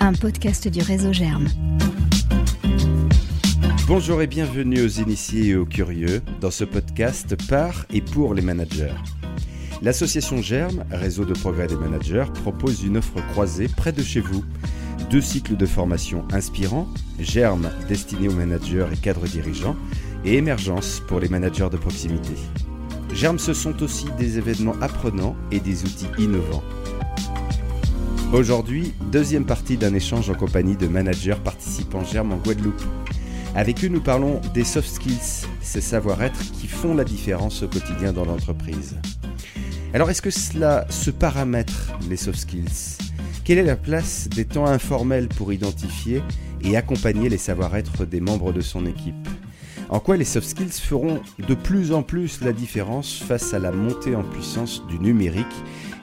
un podcast du réseau Germe. Bonjour et bienvenue aux initiés et aux curieux dans ce podcast par et pour les managers. L'association Germe, réseau de progrès des managers, propose une offre croisée près de chez vous. Deux cycles de formation inspirants, Germe destiné aux managers et cadres dirigeants, et Émergence pour les managers de proximité. Germe, ce sont aussi des événements apprenants et des outils innovants. Aujourd'hui, deuxième partie d'un échange en compagnie de managers participant Germe en Guadeloupe. Avec eux, nous parlons des soft skills, ces savoir-être qui font la différence au quotidien dans l'entreprise. Alors, est-ce que cela se paramètre, les soft skills? Quelle est la place des temps informels pour identifier et accompagner les savoir-être des membres de son équipe? En quoi les soft skills feront de plus en plus la différence face à la montée en puissance du numérique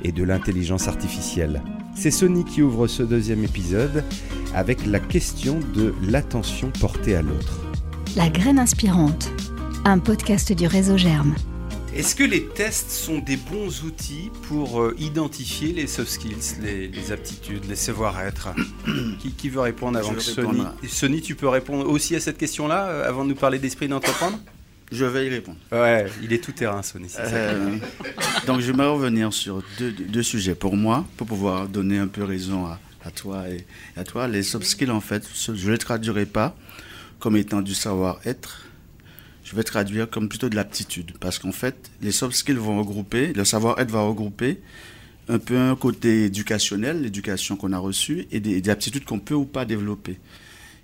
et de l'intelligence artificielle? C'est Sony qui ouvre ce deuxième épisode avec la question de l'attention portée à l'autre. La graine inspirante, un podcast du réseau Germe. Est-ce que les tests sont des bons outils pour euh, identifier les soft skills, les, aptitudes, les savoir-être? Qui, veut répondre avant que Sony? Sony, tu peux répondre aussi à cette question-là euh, avant de nous parler d'esprit d'entreprendre? Je vais y répondre. Ouais, il est tout terrain, Sony. Euh, donc, je vais revenir sur deux, sujets. Pour moi, pour pouvoir donner un peu raison à, toi et à toi, les soft skills, en fait, je ne les traduirai pas comme étant du savoir-être, je vais traduire comme plutôt de l'aptitude. Parce qu'en fait, les soft skills vont regrouper, le savoir-être va regrouper un peu un côté éducationnel, l'éducation qu'on a reçue, et des, aptitudes qu'on peut ou pas développer.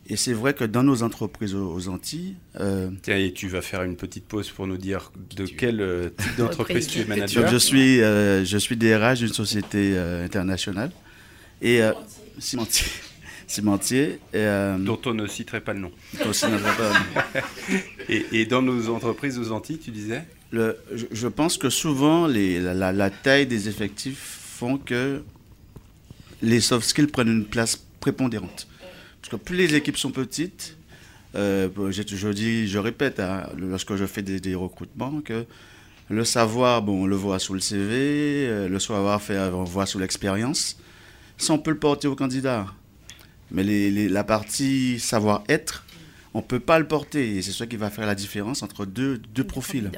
Et c'est vrai que dans nos entreprises aux, Antilles... Euh, Tiens, et tu vas faire une petite pause pour nous dire de quel euh, type d'entreprise tu es manager. je suis, euh, je suis DRH d'une société internationale. Et cimentier. cimentier. Et, Dont on ne citerait pas le nom. et, dans nos entreprises aux Antilles, tu disais? Le, je, pense que souvent, les, la, taille des effectifs font que les soft skills prennent une place prépondérante. Parce que plus les équipes sont petites, euh, je, dis, je répète, hein, lorsque je fais des, recrutements, que le savoir, bon, on le voit sous le CV, euh, le savoir faire, on le voit sous l'expérience. Ça, on peut le porter au candidat. Mais la partie savoir-être, on ne peut pas le porter. Et c'est ça qui va faire la différence entre deux, deux profils.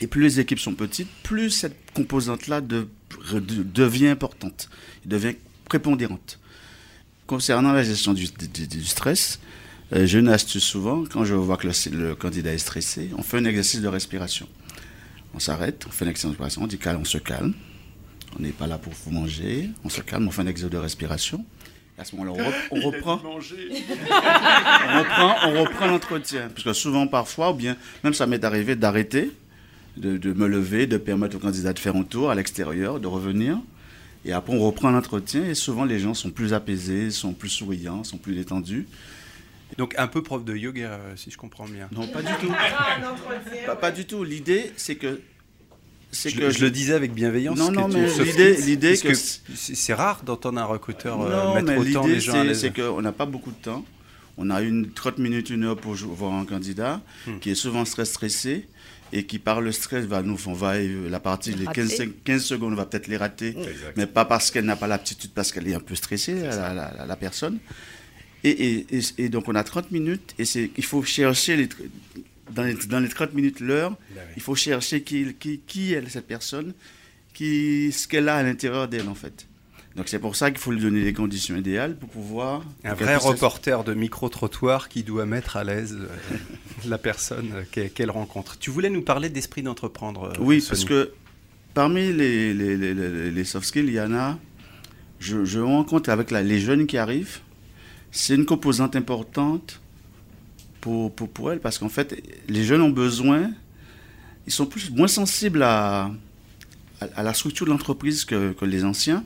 Et plus les équipes sont petites, plus cette composante-là devient importante, devient prépondérante. Concernant la gestion du, stress, euh, je n'astuce souvent, quand je vois que le, candidat est stressé, on fait un exercice de respiration. On s'arrête, on fait un exercice de respiration, on dit calme, on se calme. On n'est pas là pour vous manger, on se calme, on fait un exercice de respiration à ce moment-là, on, reprend, on reprend, on reprend l'entretien. Parce que souvent, parfois, ou bien même ça m'est arrivé d'arrêter, de, me lever, de permettre au candidat de faire un tour à l'extérieur, de revenir. Et après, on reprend l'entretien et souvent, les gens sont plus apaisés, sont plus souriants, sont plus détendus. Donc un peu prof de yoga, euh, si je comprends bien. Non, pas du tout. pas, pas du tout. L'idée, c'est que je, que je, le disais avec bienveillance. Non, non, mais l'idée, l'idée que, c'est rare d'entendre un recruteur euh, mettre autant les gens à l'aise. C'est qu'on n'a pas beaucoup de temps. On a une 30 minutes, une heure pour voir un candidat hmm. qui est souvent très stressé et qui par le stress va nous, on va la partie. Les 15, 15 secondes, on va peut-être les rater, mais pas parce qu'elle n'a pas l'aptitude, parce qu'elle est un peu stressée la, la, personne. Et, et, et, donc on a 30 minutes et c'est il faut chercher les, dans les, dans les 30 minutes, l'heure, ben il faut chercher qui, qui, qui, est cette personne, qui, ce qu'elle a à l'intérieur d'elle, en fait. Donc c'est pour ça qu'il faut lui donner les conditions idéales pour pouvoir... Un vrai reporter de micro-trottoir qui doit mettre à l'aise euh, la personne qu'elle rencontre. Tu voulais nous parler d'esprit d'entreprendre euh, Oui, parce que parmi les, les, les, les, soft skills, il y en a, je, je rencontre avec la, les jeunes qui arrivent, c'est une composante importante pour, pour, pour elle, parce qu'en fait, les jeunes ont besoin, ils sont plus, moins sensibles à, à, la structure de l'entreprise que, que, les anciens.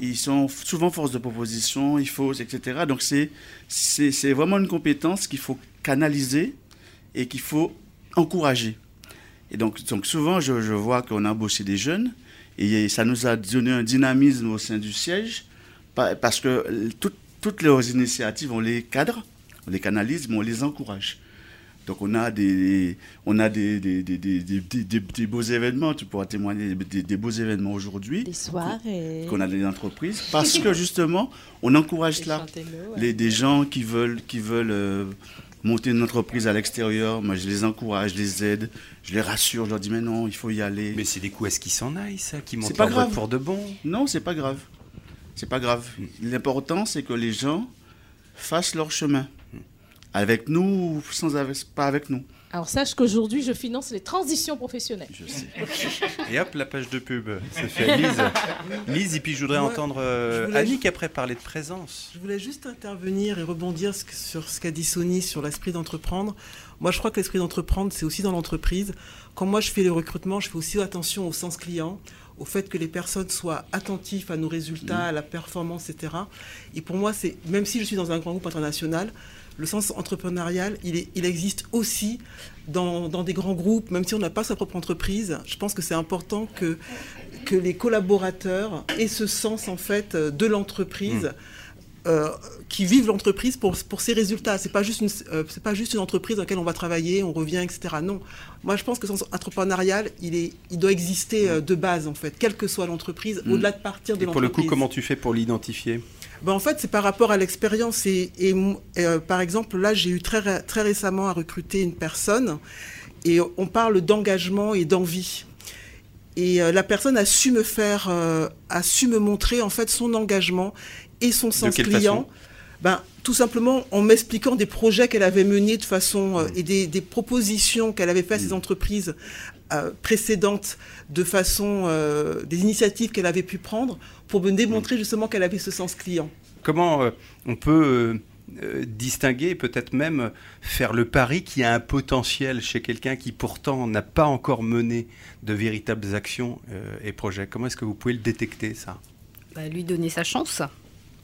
Ils sont souvent force de proposition, il faut, etc. Donc c'est, vraiment une compétence qu'il faut canaliser et qu'il faut encourager. Et donc, donc souvent, je, je vois qu'on a embauché des jeunes et ça nous a donné un dynamisme au sein du siège parce que toutes leurs initiatives, on les cadre on les canalise, mais on les encourage. Donc on a des, on a des, des, des, des, beaux événements, tu pourras témoigner des, beaux événements aujourd'hui. Des soirées. Qu'on a des entreprises. Parce que justement, on encourage cela. Les, des gens qui veulent, qui veulent euh, monter une entreprise à l'extérieur, moi je les encourage, je les aide, je les rassure, je leur dis mais non, il faut y aller. Mais c'est des coups, est-ce qu'ils s'en aillent ça Qui montent pas grave. pour de bon? Non, c'est pas grave. C'est pas grave. L'important c'est que les gens fassent leur chemin. Avec nous ou sans, pas avec nous. Alors sache qu'aujourd'hui, je finance les transitions professionnelles. Je sais. et hop, la page de pub. Ça fait Lise. Lise, et puis je voudrais entendre euh, Annick après parler de présence. Je voulais juste intervenir et rebondir sur ce qu'a dit Sony sur l'esprit d'entreprendre. Moi, je crois que l'esprit d'entreprendre, c'est aussi dans l'entreprise. Quand moi, je fais le recrutement, je fais aussi attention au sens client, au fait que les personnes soient attentives à nos résultats, à la performance, etc. Et pour moi, c'est même si je suis dans un grand groupe international, le sens entrepreneurial, il, il existe aussi dans, des grands groupes, même si on n'a pas sa propre entreprise. Je pense que c'est important que, que les collaborateurs aient ce sens en fait de l'entreprise. Mmh. Euh, qui vivent l'entreprise pour, pour ses résultats. Ce n'est pas, juste une, euh, pas juste une entreprise dans laquelle on va travailler, on revient, etc. Non. Moi, je pense que le sens entrepreneurial, il, est, il doit exister euh, de base, en fait, quelle que soit l'entreprise, mmh. au-delà de partir de l'entreprise. Et pour le coup, comment tu fais pour l'identifier? Ben, en fait, c'est par rapport à l'expérience. Et, euh, par exemple, là, j'ai eu très, très récemment à recruter une personne et on parle d'engagement et d'envie. Et euh, la personne a su me faire, euh, a su me montrer en fait son engagement et son sens client. Ben, tout simplement en m'expliquant des projets qu'elle avait menés de façon mmh. et des, propositions qu'elle avait faites à ses mmh. Entreprises précédentes de façon des initiatives qu'elle avait pu prendre pour me démontrer justement qu'elle avait ce sens client. Comment euh, on peut euh, euh, distinguer, peut-être même faire le pari qu'il y a un potentiel chez quelqu'un qui pourtant n'a pas encore mené de véritables actions et projets? Comment est-ce que vous pouvez le détecter, ça? Bah, Lui donner sa chance,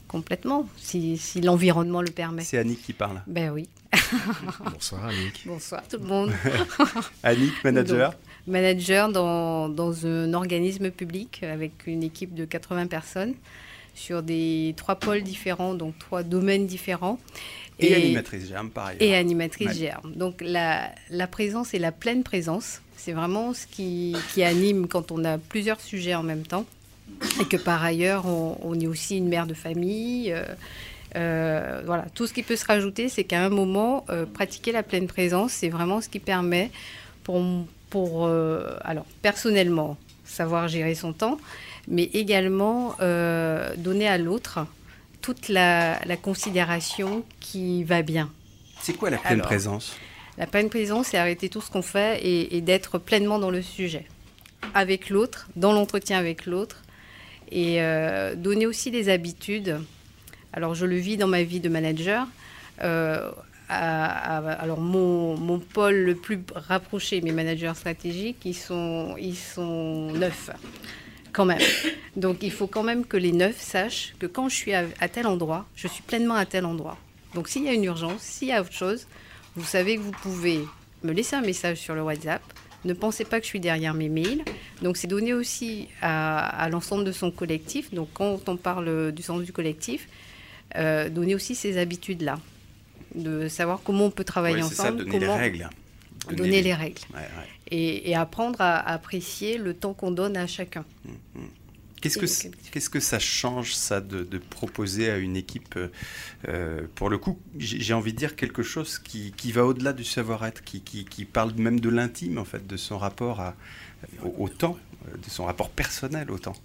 complètement, si, l'environnement le permet. C'est Annick qui parle. Ben oui. Bonsoir Annick. Bonsoir tout le monde. Annick, manager Manager dans, dans, un organisme public avec une équipe de 80 personnes sur des trois pôles différents, donc trois domaines différents. Et, animatrice GERM, par ailleurs. Et animatrice GERM. Donc la, la, présence et la pleine présence, c'est vraiment ce qui, qui, anime quand on a plusieurs sujets en même temps. Et que par ailleurs, on, est aussi une mère de famille. Euh, euh, voilà, tout ce qui peut se rajouter, c'est qu'à un moment, euh, pratiquer la pleine présence, c'est vraiment ce qui permet pour, pour alors personnellement, savoir gérer son temps, mais également euh, donner à l'autre toute la, considération qui va bien. C'est quoi la pleine présence? La pleine présence, c'est arrêter tout ce qu'on fait et, d'être pleinement dans le sujet, avec l'autre, dans l'entretien avec l'autre, et euh, donner aussi des habitudes. Alors je le vis dans ma vie de manager. Euh, alors mon, mon, pôle le plus rapproché, mes managers stratégiques, ils sont, ils sont neuf quand même. Donc il faut quand même que les neuf sachent que quand je suis à, tel endroit, je suis pleinement à tel endroit. Donc s'il y a une urgence, s'il y a autre chose, vous savez que vous pouvez me laisser un message sur le WhatsApp. Ne pensez pas que je suis derrière mes mails. Donc c'est donner aussi à, l'ensemble de son collectif. Donc quand on parle du sens du collectif, euh, donner aussi ces habitudes-là, de savoir comment on peut travailler ensemble. Ça, donner les règles. Donner, les, règles. Et, apprendre à, apprécier le temps qu'on donne à chacun. Mmh, mmh. Qu'est-ce que, qu'est-ce que ça change, ça, de, proposer à une équipe, euh, pour le coup, j'ai envie de dire quelque chose qui, qui va au-delà du savoir-être, qui, qui, qui, parle même de l'intime, en fait, de son rapport à, au, temps, de son rapport personnel au temps.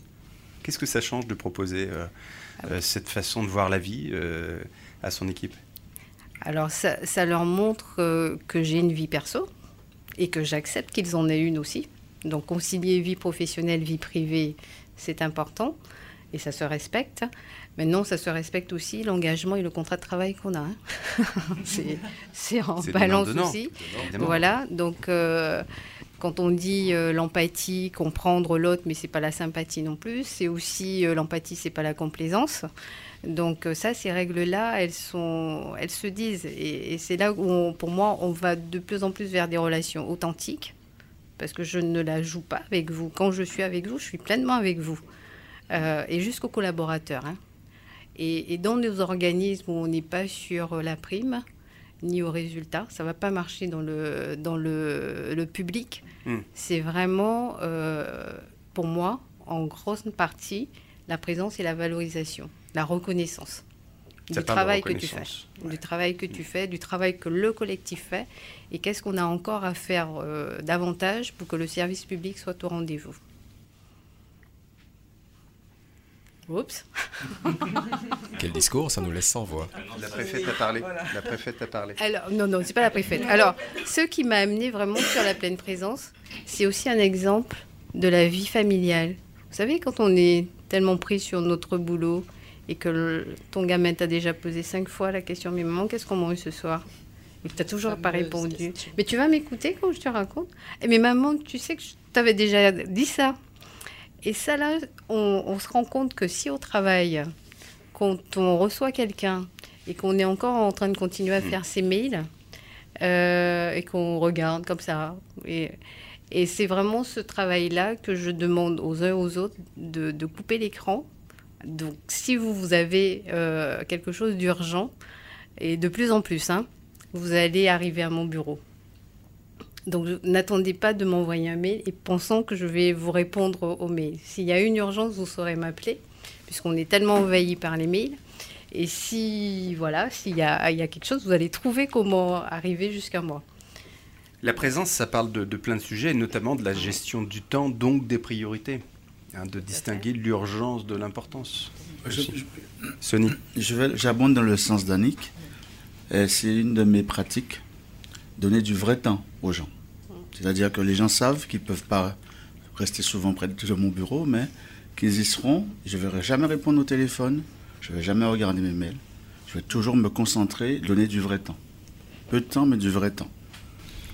Qu'est-ce que ça change de proposer euh, ah euh, cette façon de voir la vie à son équipe Alors, ça, ça leur montre que j'ai une vie perso et que j'accepte qu'ils en aient une aussi. Donc, concilier vie professionnelle, vie privée, c'est important et ça se respecte. Maintenant, ça se respecte aussi l'engagement et le contrat de travail qu'on a. Hein. c'est en balance aussi. Voilà, donc euh, quand on dit euh, l'empathie, comprendre l'autre, mais c'est pas la sympathie non plus, c'est aussi euh, l'empathie, c'est pas la complaisance. Donc ça, ces règles-là, elles sont, elles se disent, et, c'est là où, pour moi, on va de plus en plus vers des relations authentiques parce que je ne la joue pas avec vous. Quand je suis avec vous, je suis pleinement avec vous. Euh, et jusqu'aux collaborateurs. Hein. Et, dans nos organismes où on n'est pas sur la prime, ni au résultat. Ça va pas marcher dans le, dans le, le public. Hmm. C'est vraiment, euh, pour moi, en grosse partie, la présence et la valorisation, la reconnaissance du travail que tu fais. Ouais. du travail que tu fais, du travail que le collectif fait, et qu'est-ce qu'on a encore à faire euh, davantage pour que le service public soit au rendez-vous? Oups. Quel discours, ça nous laisse sans voix. La préfète a parlé. La préfète a parlé. Alors, non, non, c'est pas la préfète. Alors, ce qui m'a amené vraiment sur la pleine présence, c'est aussi un exemple de la vie familiale. Vous savez, quand on est tellement pris sur notre boulot et que le- ton gamin t'a déjà posé cinq fois la question Mais maman, qu'est-ce qu'on mange ce soir? Et que tu toujours pas répondu. question. Mais tu vas m'écouter quand je te raconte? Eh, Mais maman, tu sais que je t'avais déjà dit ça. Et ça, là, on, on se rend compte que si au travail, quand on reçoit quelqu'un et qu'on est encore en train de continuer à faire ses mails euh, et qu'on regarde comme ça, et, et c'est vraiment ce travail-là que je demande aux uns et aux autres de, de couper l'écran. Donc, si vous, vous avez euh, quelque chose d'urgent, et de plus en plus, hein, vous allez arriver à mon bureau. Donc, n'attendez pas de m'envoyer un mail et pensant que je vais vous répondre au, mail. S'il y a une urgence, vous saurez m'appeler, puisqu'on est tellement envahi par les mails. Et si, voilà, s'il y a, il y a quelque chose, vous allez trouver comment arriver jusqu'à moi. La présence, ça parle de, de plein de sujets, et notamment de la gestion du temps, donc des priorités. Hein, de distinguer l'urgence de l'importance. Je- je- Sony. J'abonde dans le sens d'Annick. Et C'est une de mes pratiques, donner du vrai temps aux gens. C'est-à-dire que les gens savent qu'ils ne peuvent pas rester souvent près de mon bureau, mais qu'ils y seront. Je ne vais jamais répondre au téléphone, je ne vais jamais regarder mes mails. Je vais toujours me concentrer, donner du vrai temps. Peu de temps, mais du vrai temps.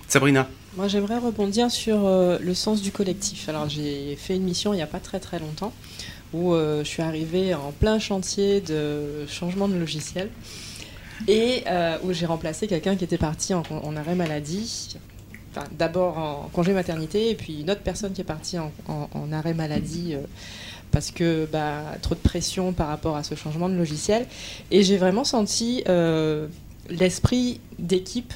Sabrina. Moi, j'aimerais rebondir sur euh, le sens du collectif. Alors, j'ai fait une mission il n'y a pas très très longtemps où euh, je suis arrivée en plein chantier de changement de logiciel et euh, où j'ai remplacé quelqu'un qui était parti en, en arrêt maladie. D'abord en congé maternité et puis une autre personne qui est partie en, arrêt maladie euh, parce que bah, trop de pression par rapport à ce changement de logiciel. Et j'ai vraiment senti euh, l'esprit d'équipe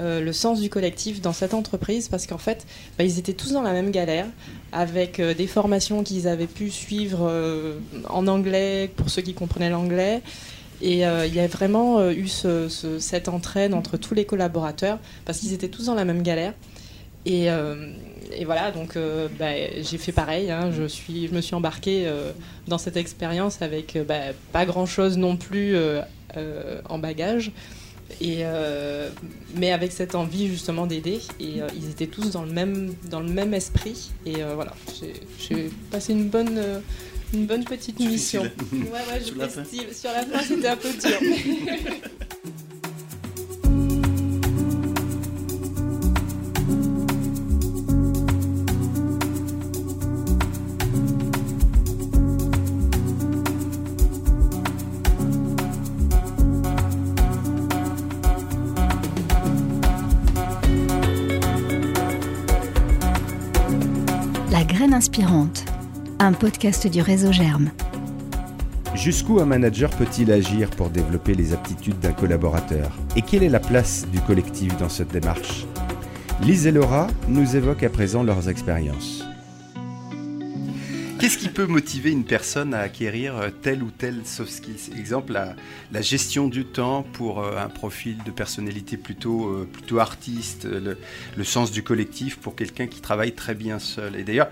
euh, le sens du collectif dans cette entreprise parce qu'en fait, bah, ils étaient tous dans la même galère avec des formations qu'ils avaient pu suivre en anglais pour ceux qui comprenaient l'anglais. Et euh, il y a vraiment euh, eu ce- ce- cette entraide entre tous les collaborateurs parce qu'ils étaient tous dans la même galère. Et, euh, voilà, donc bah, j'ai fait pareil. hein. je, suis, je me suis embarquée dans cette expérience avec bah, pas grand-chose non plus en bagage. Et mais avec cette envie justement d'aider et ils étaient tous dans le même dans le même esprit et voilà j'ai- passé une bonne une bonne petite mission. ouais ouais Sur la style. sur la fin c'était un peu dur. La graine inspirante, un podcast du réseau Germe. Jusqu'où un manager peut-il agir pour développer les aptitudes d'un collaborateur? Et quelle est la place du collectif dans cette démarche? Lise et Laura nous évoquent à présent leurs expériences. Qu'est-ce qui peut motiver une personne à acquérir euh, tel ou tel soft skills? Exemple, la, la gestion du temps pour euh, un profil de personnalité plutôt, euh, plutôt artiste, le, le sens du collectif pour quelqu'un qui travaille très bien seul. Et d'ailleurs,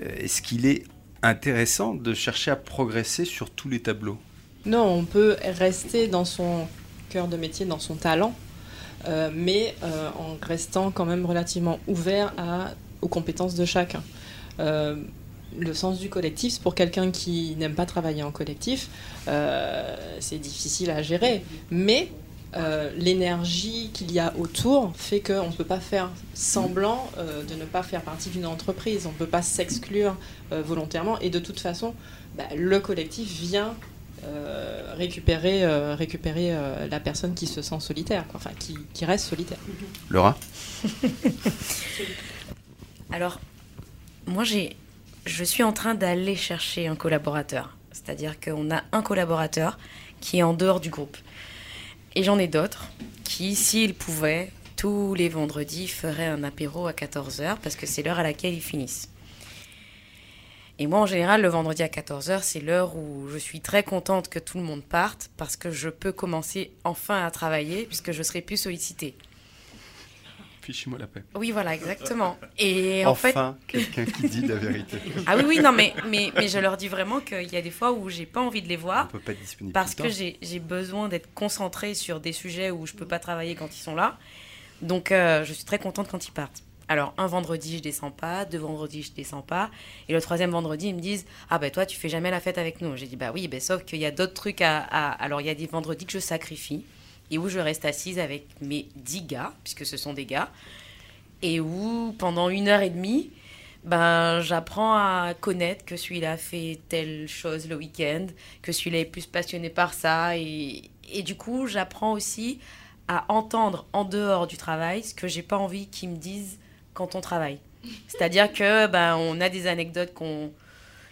est-ce qu'il est intéressant de chercher à progresser sur tous les tableaux non on peut rester dans son cœur de métier dans son talent euh, mais euh, en restant quand même relativement ouvert à, aux compétences de chacun Euh, le sens du collectif, pour quelqu'un qui n'aime pas travailler en collectif, c'est difficile à gérer. Mais euh, l'énergie qu'il y a autour fait qu'on ne peut pas faire semblant euh, de ne pas faire partie d'une entreprise. On ne peut pas s'exclure euh, volontairement. Et de toute façon, bah, le collectif vient euh, récupérer, euh, récupérer euh, la personne qui se sent solitaire, quoi. enfin qui, qui reste solitaire. Laura? Alors, moi, j'ai, je suis en train d'aller chercher un collaborateur. C'est-à-dire qu'on a un collaborateur qui est en dehors du groupe. Et j'en ai d'autres qui, s'il pouvait, tous les vendredis ferait un apéro à 14h parce que c'est l'heure à laquelle ils finissent. Et moi, en général, le vendredi à 14h, c'est l'heure où je suis très contente que tout le monde parte parce que je peux commencer enfin à travailler puisque je serai plus sollicitée. Fichez-moi la paix. Oui, voilà, exactement. Et enfin, quelqu'un qui dit la vérité. Ah oui, oui, non, mais, mais, mais je leur dis vraiment qu'il y a des fois où j'ai pas envie de les voir. On peut pas être disponible. Parce que j'ai besoin d'être concentrée sur des sujets où je peux pas travailler quand ils sont là. Donc, euh, je suis très contente quand ils partent. Alors, un vendredi, je descends pas. Deux vendredis, je descends pas. Et le troisième vendredi, ils me disent Ah, ben toi, tu fais jamais la fête avec nous. J'ai dit Bah oui, ben, sauf qu'il y a d'autres trucs à, à- Alors, il y a des vendredis que je sacrifie et où je reste assise avec mes dix gars, puisque ce sont des gars, et où pendant une heure et demie, ben, j'apprends à connaître que celui-là fait telle chose le week-end, que celui-là est plus passionné par ça. Et, et du coup, j'apprends aussi à entendre en dehors du travail ce que j'ai pas envie qu'ils me disent quand on travaille. C'est-à-dire que ben, on a des anecdotes qu'on.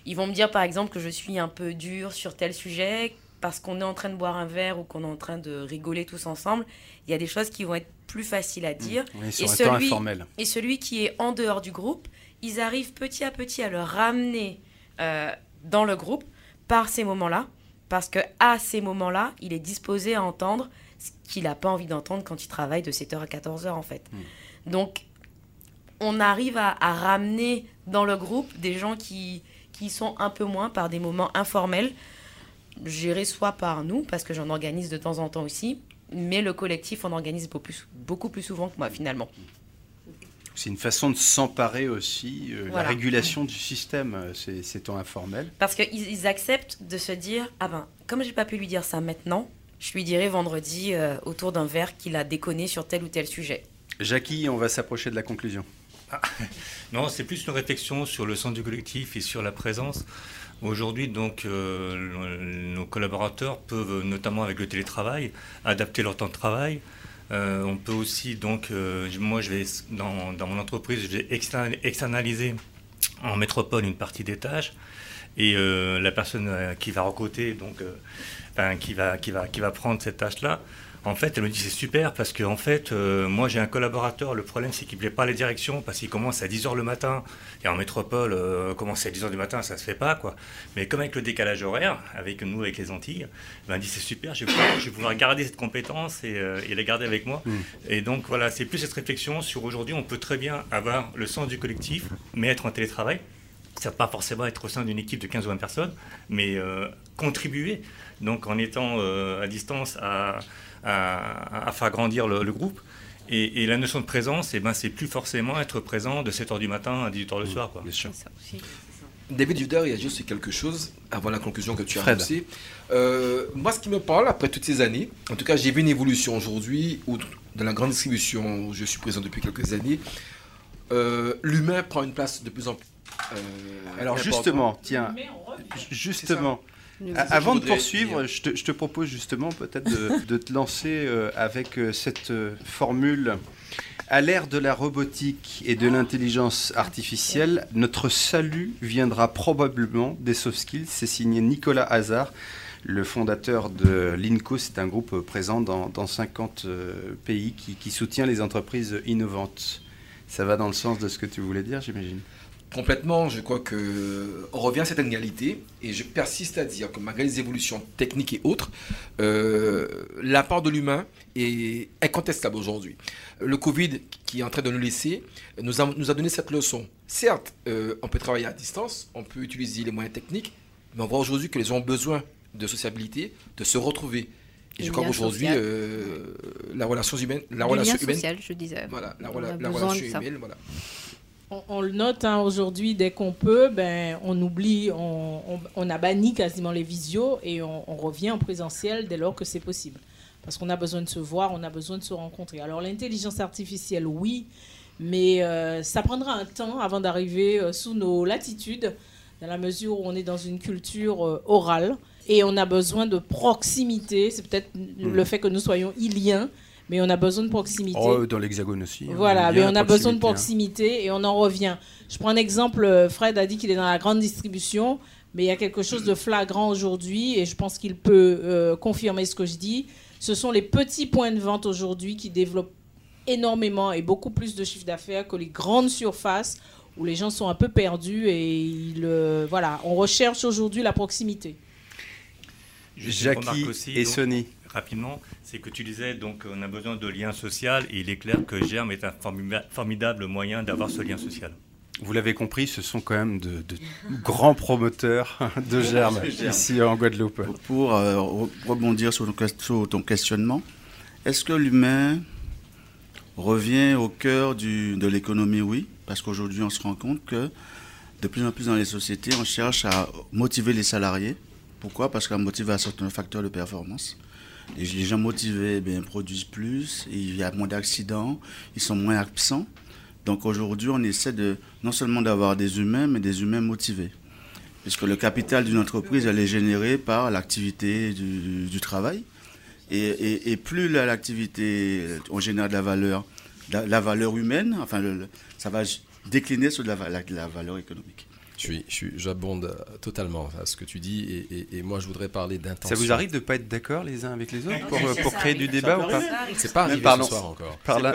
Ils vont me dire par exemple que je suis un peu dure sur tel sujet parce qu'on est en train de boire un verre ou qu'on est en train de rigoler tous ensemble. Il y a des choses qui vont être plus faciles à dire. On est sur Et un temps celui- informel. et celui qui est en dehors du groupe, ils arrivent petit à petit à le ramener euh, dans le groupe par ces moments-là, parce que à ces moments-là, il est disposé à entendre ce qu'il n'a pas envie d'entendre quand il travaille de 7h à 14h en fait. Donc, on arrive à, à ramener dans le groupe des gens qui, qui sont un peu moins par des moments informels, gérés soit par nous, parce que j'en organise de temps en temps aussi, mais le collectif en organise beaucoup plus, beaucoup plus souvent que moi finalement. C'est une façon de s'emparer aussi, euh, Voilà. la régulation du système, euh, c'est temps informel. Parce qu'ils ils acceptent de se dire Ah ben, comme j'ai pas pu lui dire ça maintenant, je lui dirai vendredi euh, autour d'un verre qu'il a déconné sur tel ou tel sujet. Jackie, on va s'approcher de la conclusion. Non, c'est plus une réflexion sur le sens du collectif et sur la présence. Aujourd'hui, donc, euh, nos collaborateurs peuvent, notamment avec le télétravail, adapter leur temps de travail. Euh, on peut aussi, donc, euh, moi, je vais dans, mon entreprise, je vais extern- externaliser en métropole une partie des tâches. Et la personne qui va recruter, donc, qui va, qui va, qui va prendre cette tâche-là, en fait, elle me dit c'est super parce que en fait, euh, moi j'ai un collaborateur. Le problème c'est qu'il ne plaît pas les directions parce qu'il commence à 10h le matin et en métropole, euh, commencer à 10h du matin, ça se fait pas quoi. Mais comme avec le décalage horaire, avec nous, avec les Antilles, ben, elle dit c'est super, je vais, pouvoir, je vais pouvoir garder cette compétence et, euh, et la garder avec moi. Et donc voilà, c'est plus cette réflexion sur aujourd'hui, on peut très bien avoir le sens du collectif, mais être en télétravail. Ça ne va pas forcément être au sein d'une équipe de 15 ou 20 personnes, mais euh, contribuer, donc en étant euh, à distance, à, à- à faire grandir le, le groupe. Et, et la notion de présence, eh ben, c'est plus forcément être présent de 7h du matin à 18h le soir. Quoi. Bien sûr. David Juder réagit sur quelque chose avant la conclusion que tu as annoncée. Euh, moi, ce qui me parle après toutes ces années, en tout cas, j'ai vu une évolution aujourd'hui où, dans la grande distribution où je suis présent depuis quelques années, euh, l'humain prend une place de plus en plus. euh, Alors justement, tiens, justement, a-. avant de poursuivre, je te, je te propose justement peut-être de, de te lancer euh, avec euh, cette euh, formule. À l'ère de la robotique et de l'intelligence artificielle, notre salut viendra probablement des soft skills. C'est signé Nicolas Hazard, le fondateur de l'INCO. C'est un groupe présent dans, dans 50 euh, pays qui, qui soutient les entreprises innovantes. Ça va dans le sens de ce que tu voulais dire, j'imagine? Complètement, je crois que on revient à cette égalité et je persiste à dire que malgré les évolutions techniques et autres, euh, la part de l'humain est incontestable aujourd'hui. Le Covid qui est en train de nous laisser nous a, nous a donné cette leçon. Certes, euh, on peut travailler à distance, on peut utiliser les moyens techniques, mais on voit aujourd'hui que les gens ont besoin de sociabilité, de se retrouver. Et je crois qu'aujourd'hui, euh, la relation humaine, la relation humaine, social, je disais. Voilà, la, relation humaine, voilà. On, on le note hein, aujourd'hui, dès qu'on peut, ben, on oublie, on, on- on a banni quasiment les visios et on, revient en présentiel dès lors que c'est possible. Parce qu'on a besoin de se voir, on a besoin de se rencontrer. Alors l'intelligence artificielle, oui, mais euh, ça prendra un temps avant d'arriver euh, sous nos latitudes, dans la mesure où on est dans une culture euh, orale et on a besoin de proximité. C'est peut-être le fait que nous soyons iliens, mais on a besoin de proximité. Oh, dans l'hexagone aussi. hein. Voilà, mais on a besoin de proximité, hein. proximité et on en revient. Je prends un exemple, euh, Fred a dit qu'il est dans la grande distribution, mais il y a quelque chose de flagrant aujourd'hui et je pense qu'il peut euh, confirmer ce que je dis Ce sont les petits points de vente aujourd'hui qui développent énormément et beaucoup plus de chiffre d'affaires que les grandes surfaces où les gens sont un peu perdus et ils, euh, voilà, on recherche aujourd'hui la proximité. Jackie aussi, et donc, Sony. Rapidement, c'est que tu disais donc on a besoin de liens sociaux et il est clair que Germe est un formida- formidable moyen d'avoir ce lien social. Vous l'avez compris, ce sont quand même de, de grands promoteurs de germes ici en Guadeloupe. Pour euh, re- rebondir sur ton, ques- sur ton questionnement, est-ce que l'humain revient au cœur du- de l'économie? Oui, parce qu'aujourd'hui on se rend compte que de plus en plus dans les sociétés, on cherche à motiver les salariés. Pourquoi? Parce que la motivation est un facteur de performance. Les, gens motivés bien, produisent plus, il y a moins d'accidents, ils sont moins absents. Donc aujourd'hui, on essaie non seulement d'avoir des humains, mais des humains motivés. Puisque le capital d'une entreprise, elle est générée par l'activité du, travail. Et, plus la- l'activité, on génère de la valeur, la, valeur humaine, enfin, ça va décliner sur la valeur économique. Je suis, je suis- j'abonde euh, totalement à ce que tu dis et, et- et moi je voudrais parler d'intention. Ça vous arrive de ne pas être d'accord les uns avec les autres pour, Ouais, euh, pour créer arrive. du débat Ça ou pas. C'est pas arrivé Parlons- ce soir encore. parlons.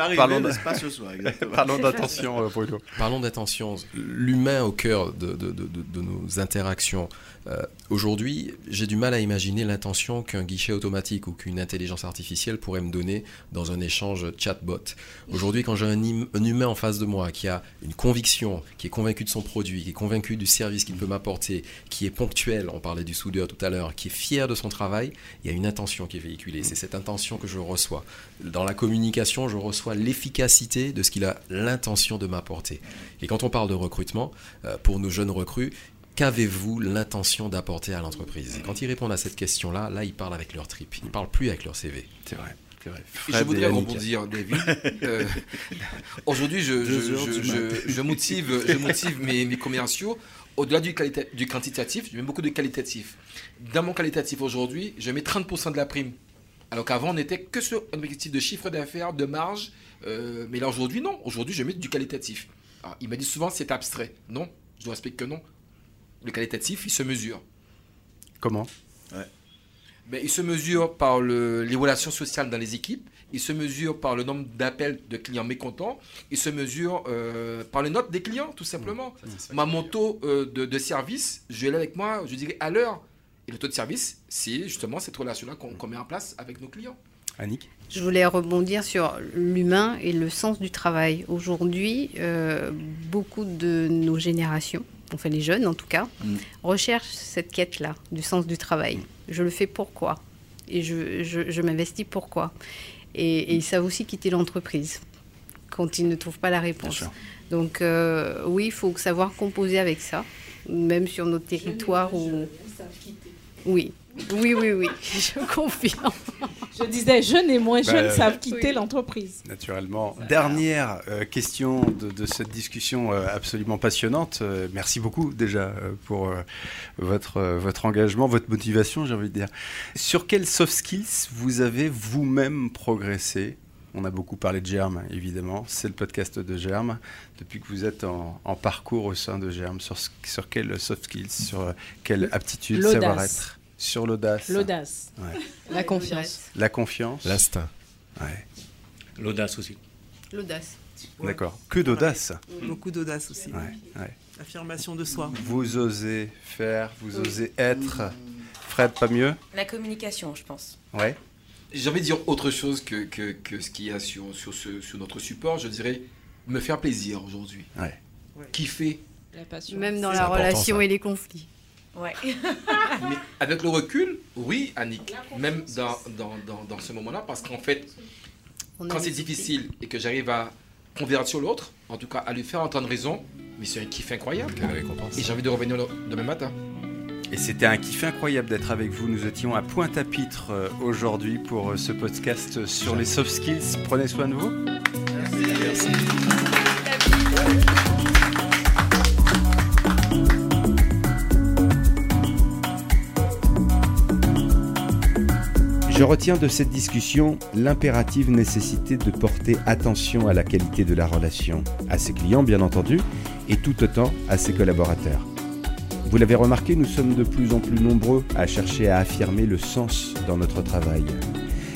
Parlons d'attention, euh, Bruno. Parlons d'attention. L'humain au cœur de, de- de- de- de nos interactions. Euh, Aujourd'hui, j'ai du mal à imaginer l'intention qu'un guichet automatique ou qu'une intelligence artificielle pourrait me donner dans un échange chatbot. Aujourd'hui, quand j'ai un, im- un humain en face de moi qui a une conviction, qui est convaincu de son produit, qui est convaincu du service qu'il peut m'apporter, qui est ponctuel, on parlait du soudeur tout à l'heure, qui est fier de son travail, il y a une intention qui est véhiculée. C'est cette intention que je reçois. Dans la communication, je reçois l'efficacité de ce qu'il a l'intention de m'apporter. Et quand on parle de recrutement, euh, pour nos jeunes recrues, qu'avez-vous l'intention d'apporter à l'entreprise? Et Quand ils répondent à cette question-là, là, ils parlent avec leur trip. Ils ne parlent plus avec leur CV. C'est vrai. Je voudrais rebondir, David. Euh, Aujourd'hui, je, motive, je motive mes, mes commerciaux au-delà du, du quantitatif, je mets beaucoup de qualitatif. Dans mon qualitatif aujourd'hui, je mets 30% de la prime. Alors qu'avant, on n'était que sur un objectif de chiffre d'affaires, de marge. euh, mais là, aujourd'hui, non. Aujourd'hui, je mets du qualitatif. Alors, il m'a dit souvent c'est abstrait. Non, je dois expliquer que non. Le qualitatif, il se mesure. Comment? Mais il se mesure par le- les relations sociales dans les équipes, il se mesure par le nombre d'appels de clients mécontents, il se mesure euh, par les notes des clients, tout simplement. Ma moto euh, de, de service, je l'ai avec moi, je dirais à l'heure. Et le taux de service, c'est justement cette relation-là qu'on qu'on met en place avec nos clients. Annick Je voulais rebondir sur l'humain et le sens du travail. Aujourd'hui, euh, beaucoup de nos générations, enfin les jeunes en tout cas, Mm. recherchent cette quête-là du sens du travail. Je le fais pourquoi Et je, je- je m'investis pourquoi et, et ils savent aussi quitter l'entreprise quand ils ne trouvent pas la réponse. Donc euh, oui, il faut savoir composer avec ça, même sur notre territoire où... Oui, oui, oui, oui, je confirme. Je disais, jeunes et moins Bah, jeunes euh, savent quitter l'entreprise. Naturellement. Dernière euh, question de, de cette discussion euh, absolument passionnante. Euh, merci beaucoup déjà euh, pour euh, votre, euh, votre engagement, votre motivation, j'ai envie de dire. Sur quels soft skills vous avez vous-même progressé? On a beaucoup parlé de Germe, évidemment. C'est le podcast de Germe. Depuis que vous êtes en, en parcours au sein de Germe, sur, sur quels soft skills, sur euh, quelle aptitude, savoir-être Sur l'audace. L'audace. Ouais. La confiance. La confiance. L'instinct. Ouais. L'audace aussi. L'audace. D'accord. Que d'audace. Beaucoup d'audace aussi. Ouais, ouais. Affirmation de soi. Vous osez faire, vous osez être. Fred, pas mieux? La communication, je pense. Ouais. J'ai envie de dire autre chose que, que, que ce qu'il y a sur, sur, ce- sur notre support. Je dirais me faire plaisir aujourd'hui. Ouais. Kiffer. La passion. Même dans la relation ça. et les conflits. Ouais. Mais avec le recul, oui, Annick, même dans, dans, dans, dans ce moment-là, parce qu'en fait, On quand c'est difficile et que j'arrive à convertir l'autre, en tout cas à lui faire entendre raison, mais c'est un kiff incroyable. Quelle récompense. Et j'ai envie de revenir demain matin. Et c'était un kiff incroyable d'être avec vous. Nous étions à Pointe-à-Pitre euh, aujourd'hui pour euh, ce podcast sur les soft skills. Prenez soin de vous. Je retiens de cette discussion l'impérative nécessité de porter attention à la qualité de la relation, à ses clients bien entendu, et tout autant à ses collaborateurs. Vous l'avez remarqué, nous sommes de plus en plus nombreux à chercher à affirmer le sens dans notre travail.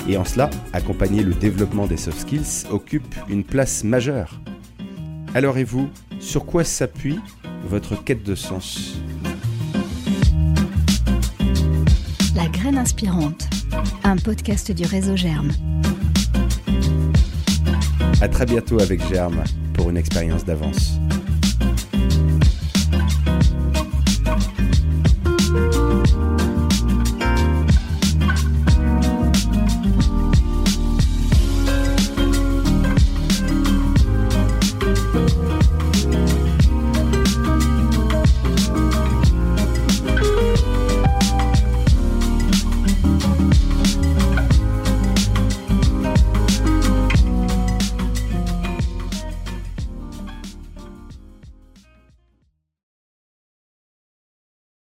Et en cela, accompagner le développement des soft skills occupe une place majeure. Alors et vous, sur quoi s'appuie votre quête de sens? La graine inspirante, un podcast du réseau Germe. À très bientôt avec Germe pour une expérience d'avance.